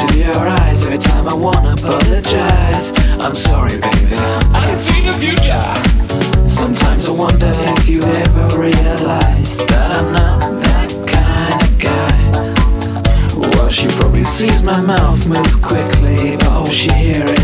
into your eyes every time I wanna apologize. I'm sorry, baby. I can see the future. Sometimes I wonder if you ever realize that I'm not that kind of guy. Well, she probably sees my mouth move quickly, but all she hears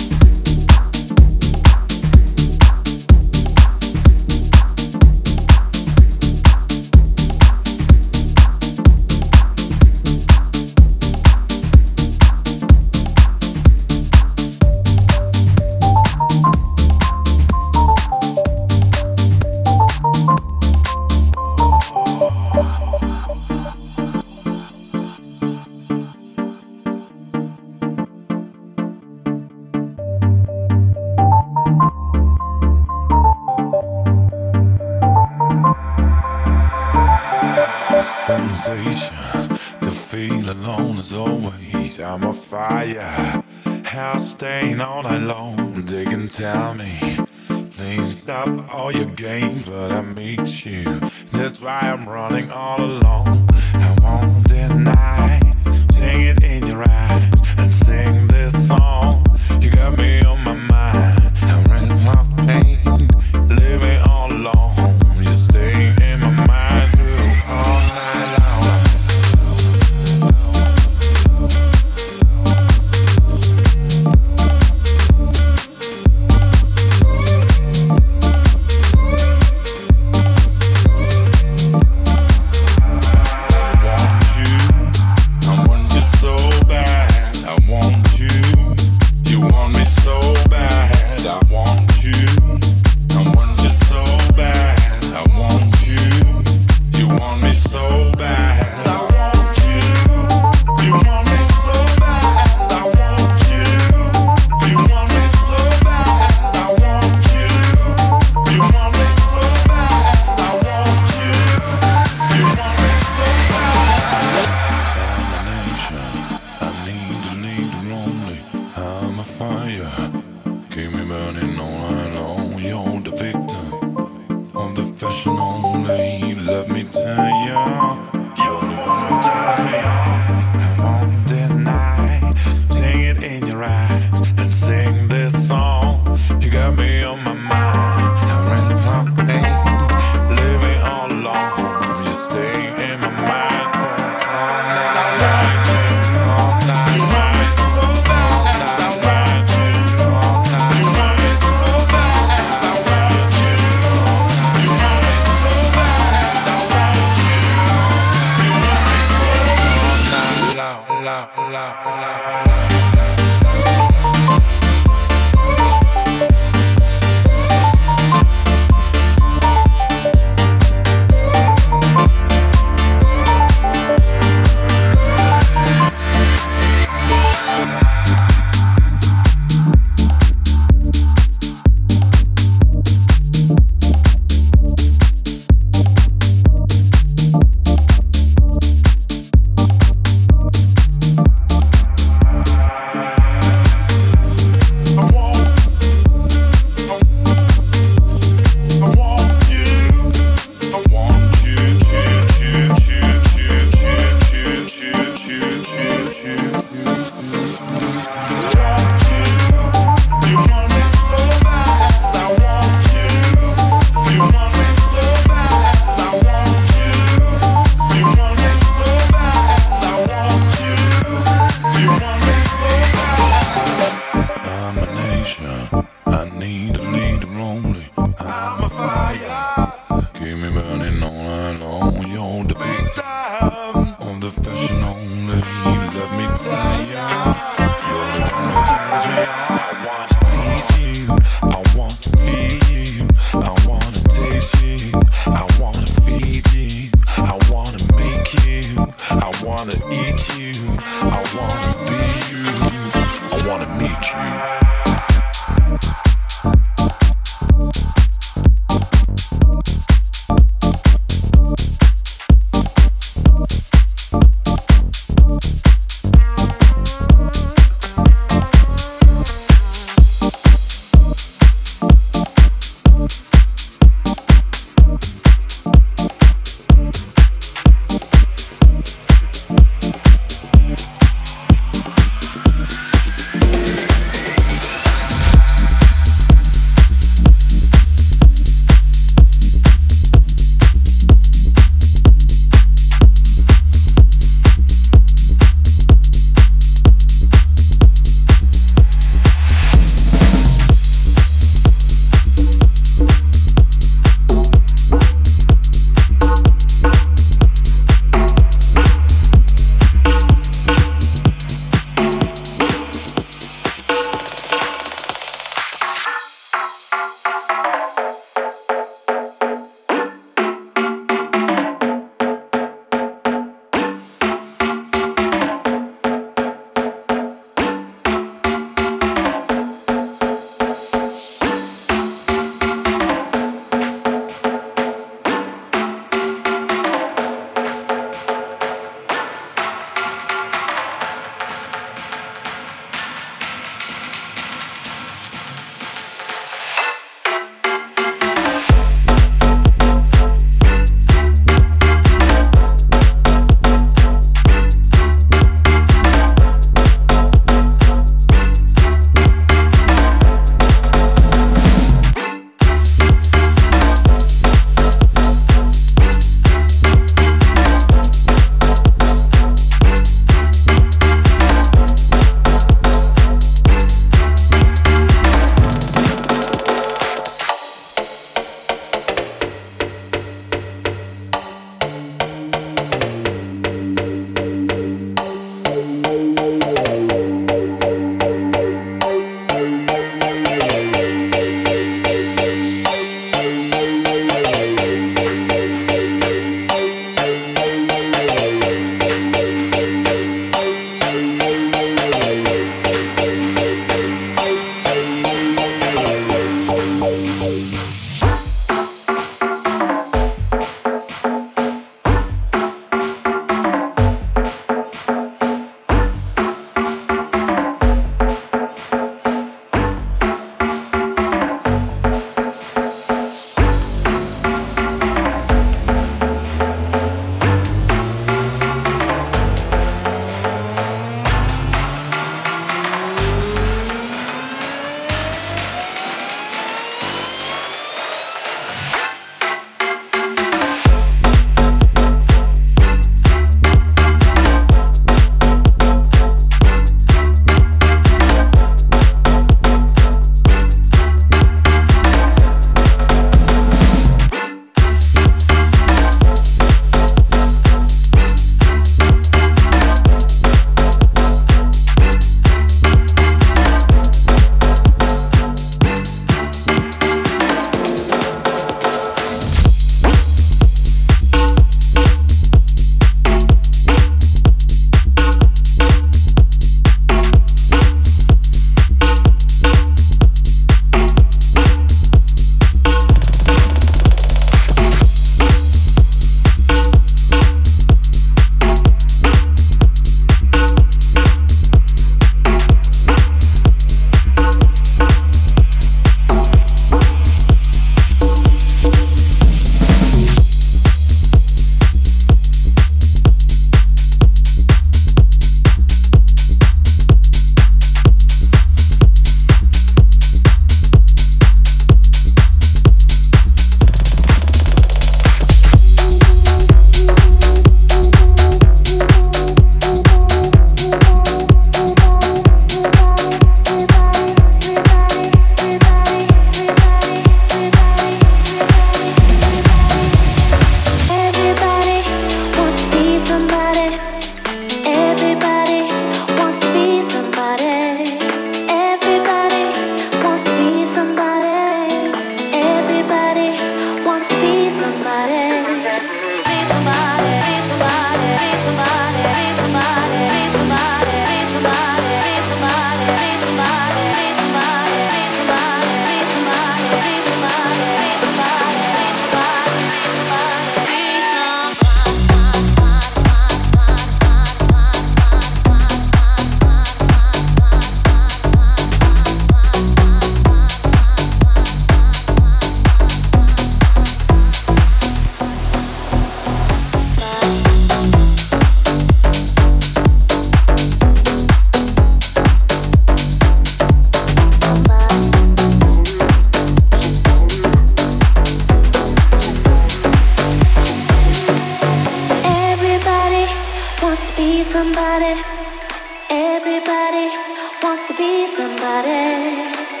to be somebody.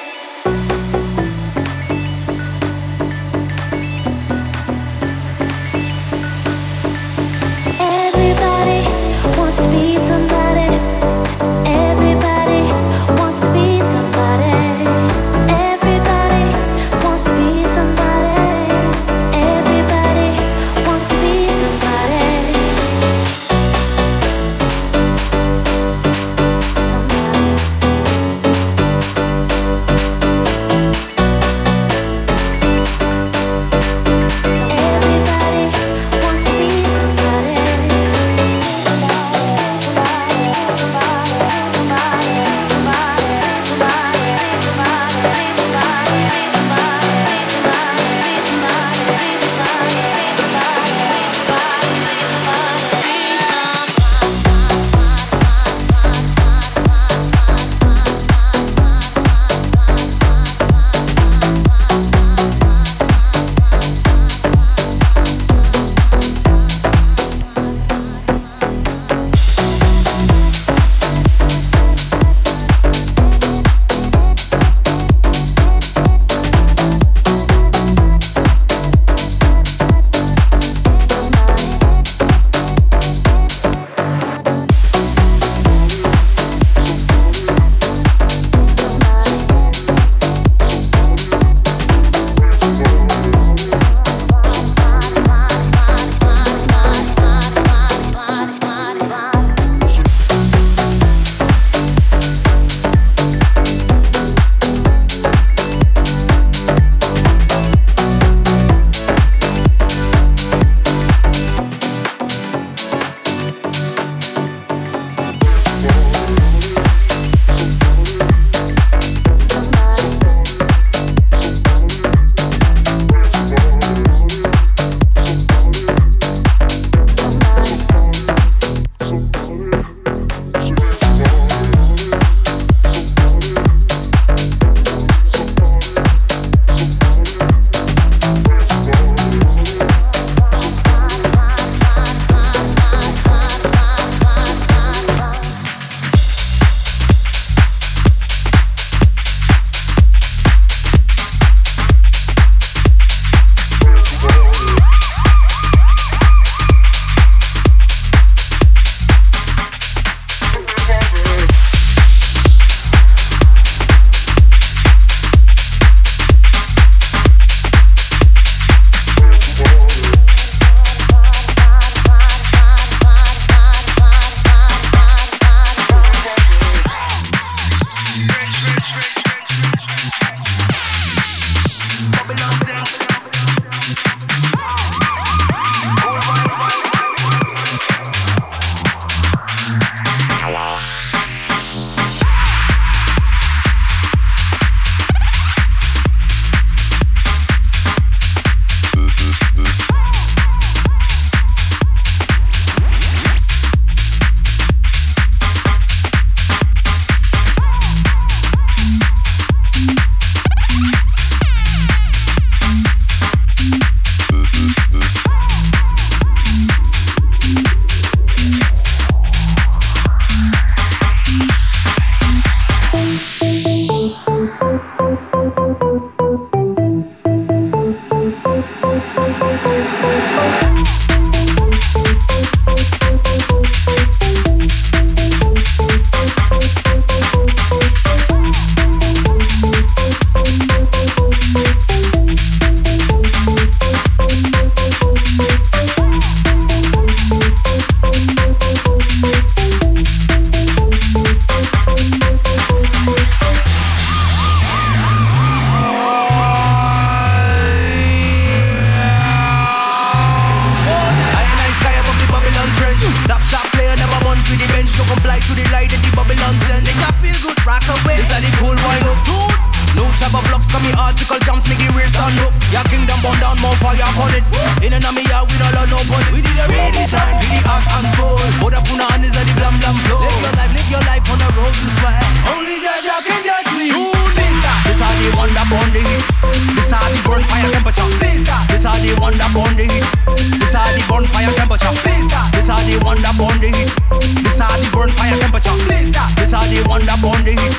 This are the one that burn the heat.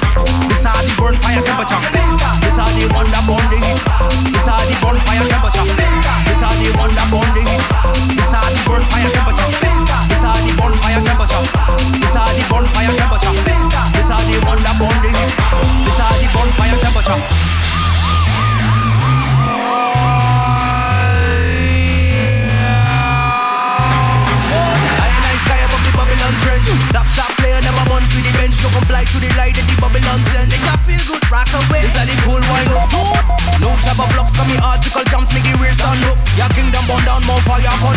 This are the burn fire temperature. This are the one that burn the heat. This are the burn fire temperature. This are the one that burn the heat. This are the burn fire temperature. This are the burn fire temperature. This are the burn fire temperature. This are the one that burn the heat. This are the burn fire temperature.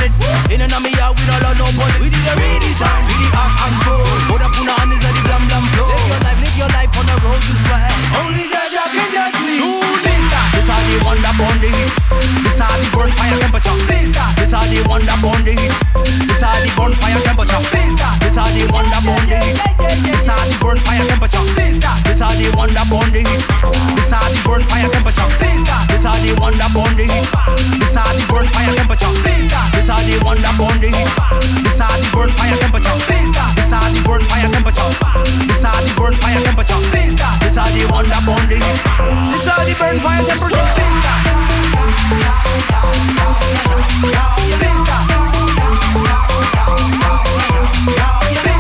It. In and out, we don't love no bullet We did a redesign, we the act and soul Put up on the hand, is the blam blam flow Live your life, live your life on the road you swear Only Jah can judge me. This are the that burn the heat. This are the burn fire temperature are the one that burn the heat This are the burn fire temperature This are the one that burn the heat This are the the burn fire temperature. This are the one that burn the heat. This are the burn fire temperature. This are the one that burn the heat. This are the burn fire temperature. This are the one that burn the heat. This are the burn fire temperature. This are the burn fire temperature. This are the burn fire temperature. This are the one that burn the heat. This are the burn Venga.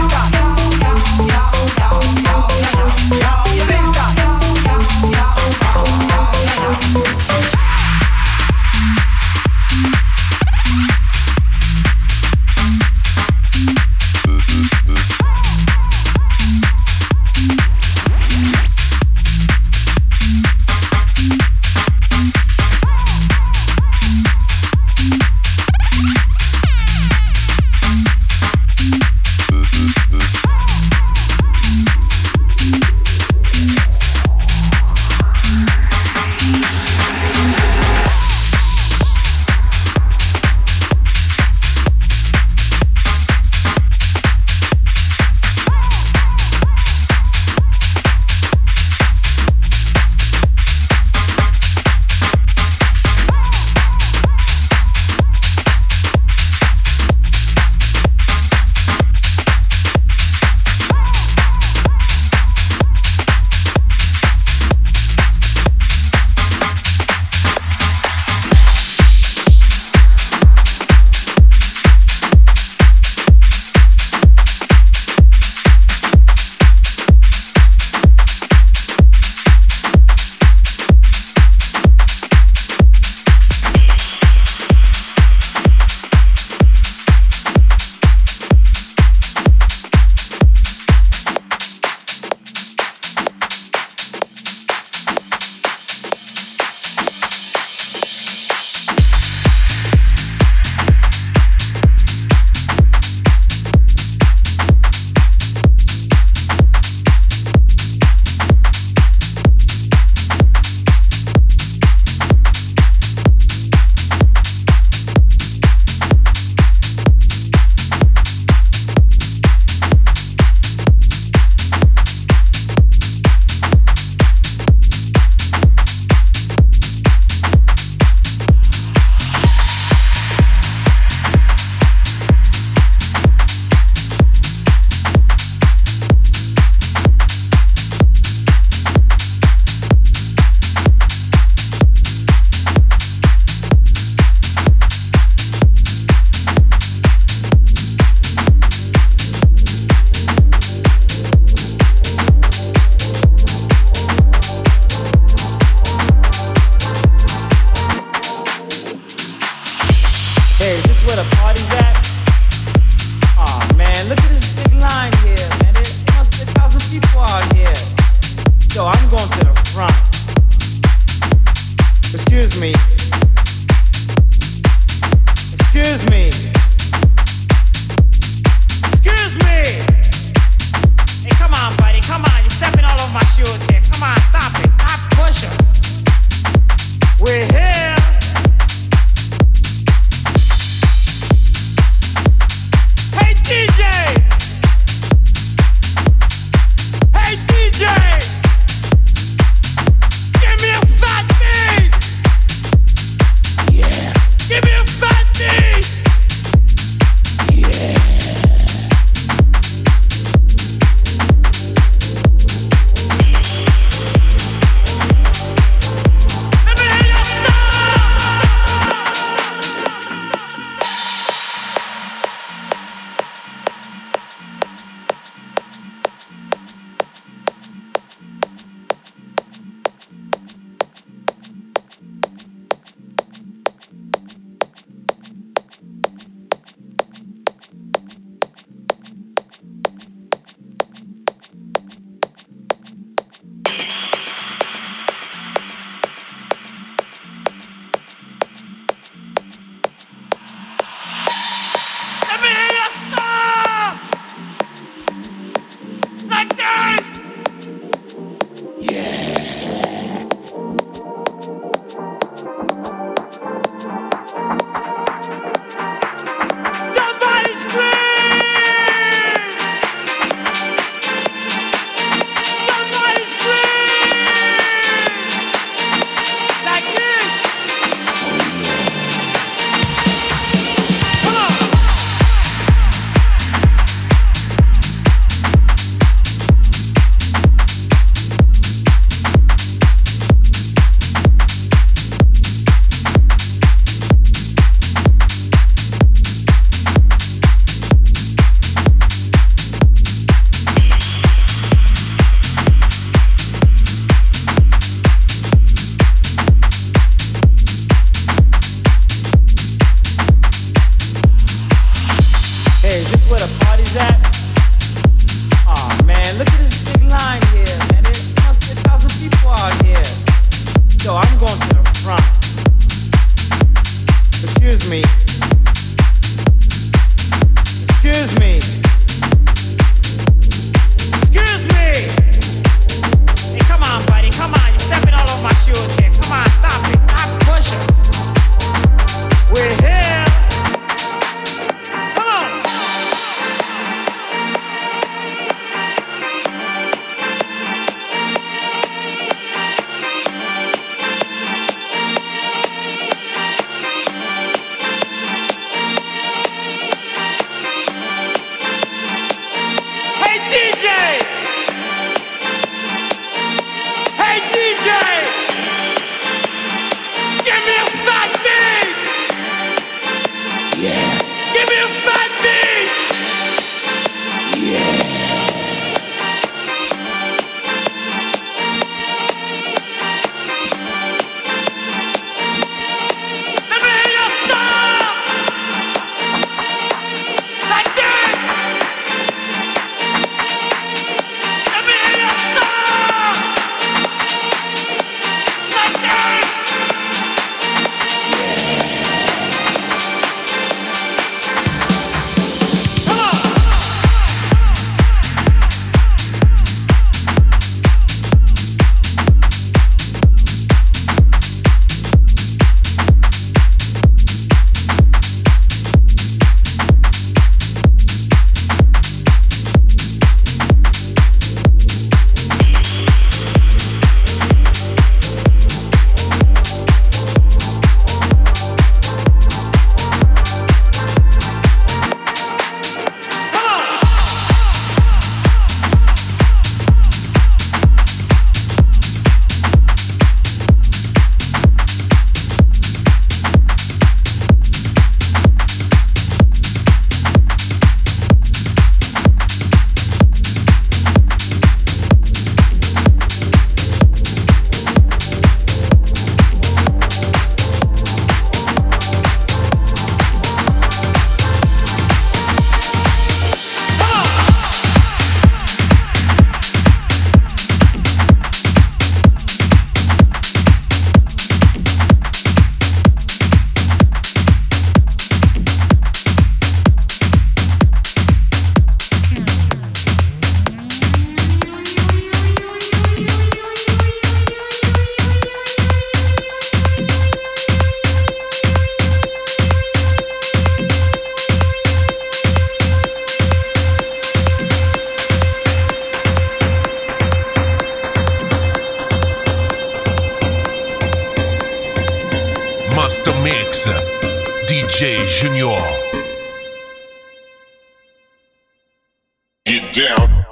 Temperature.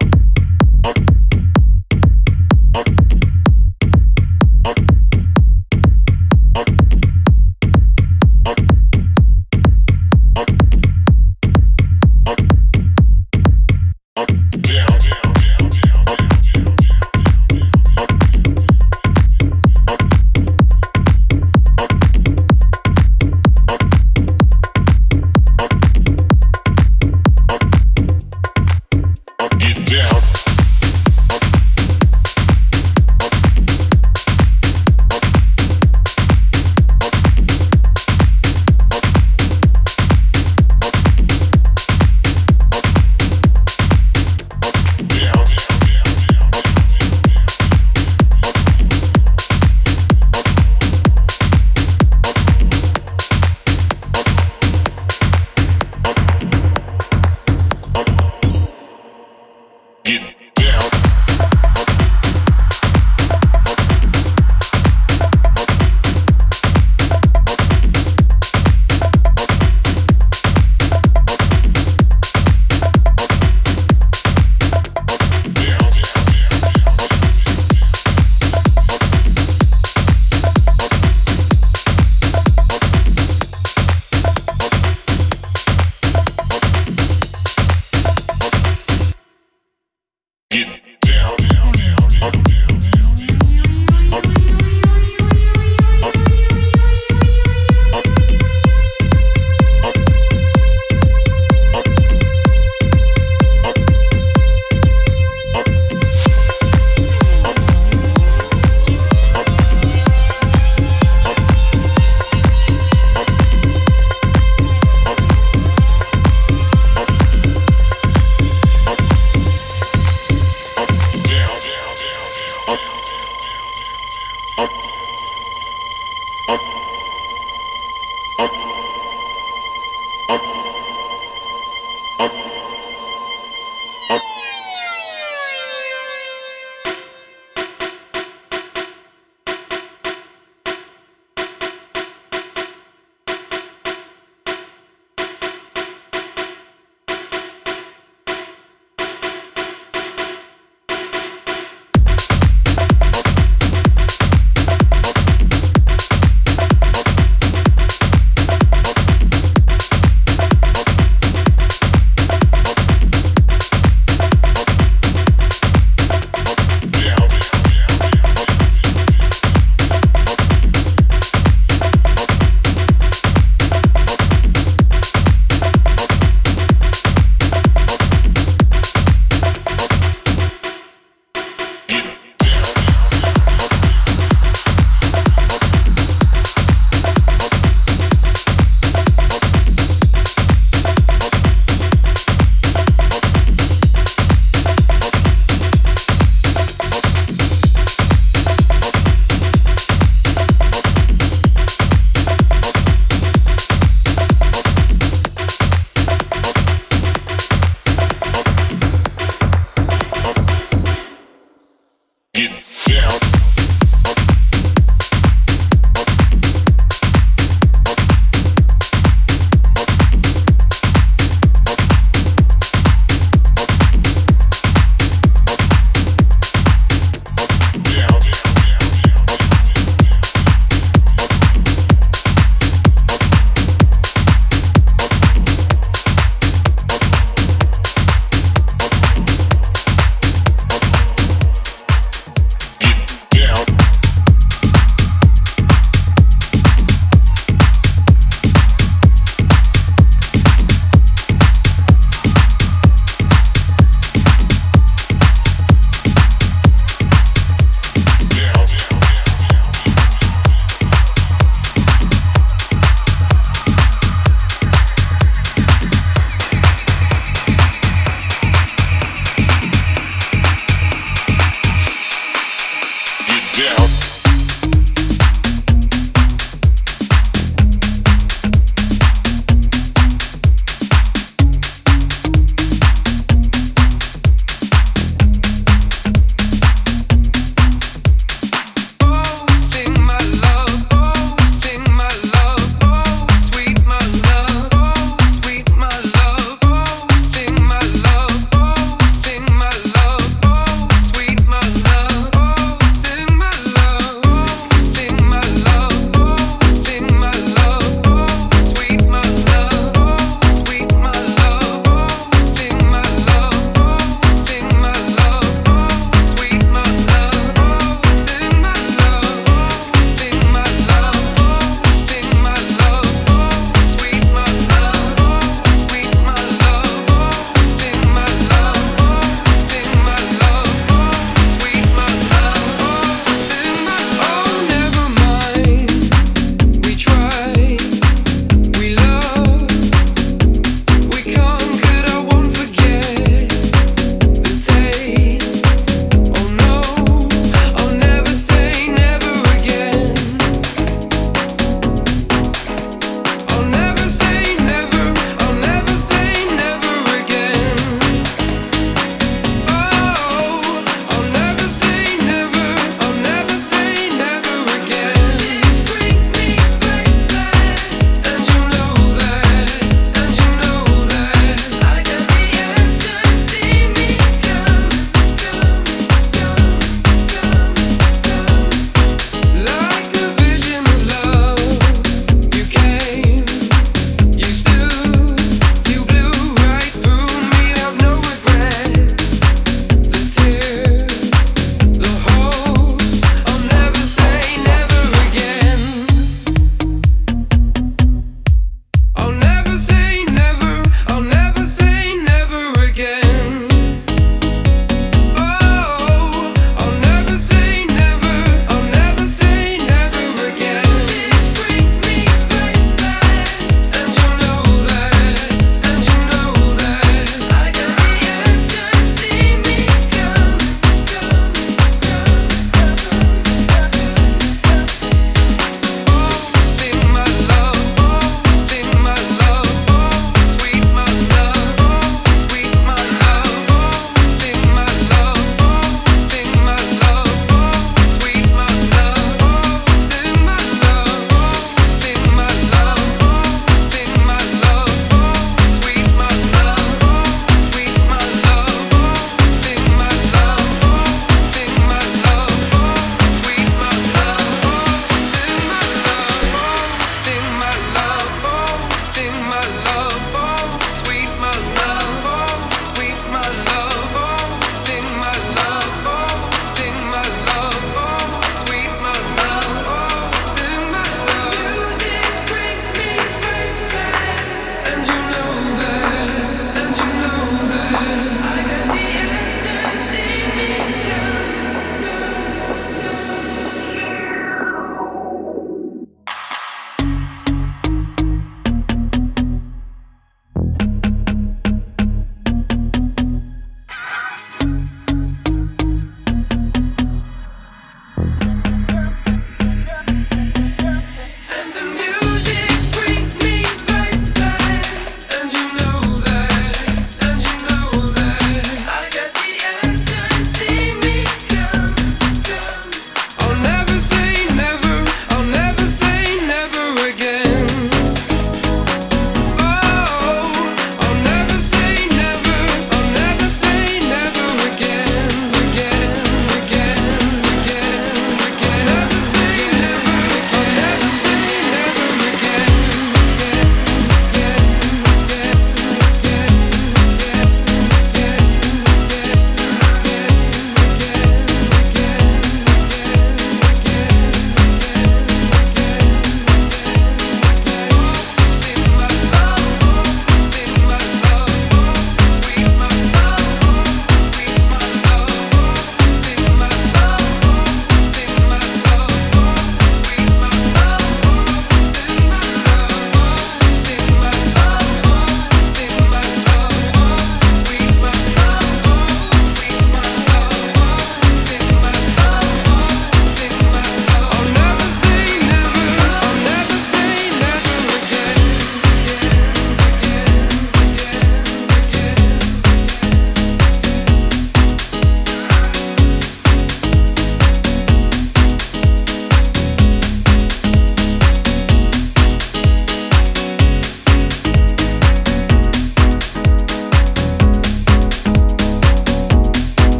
Get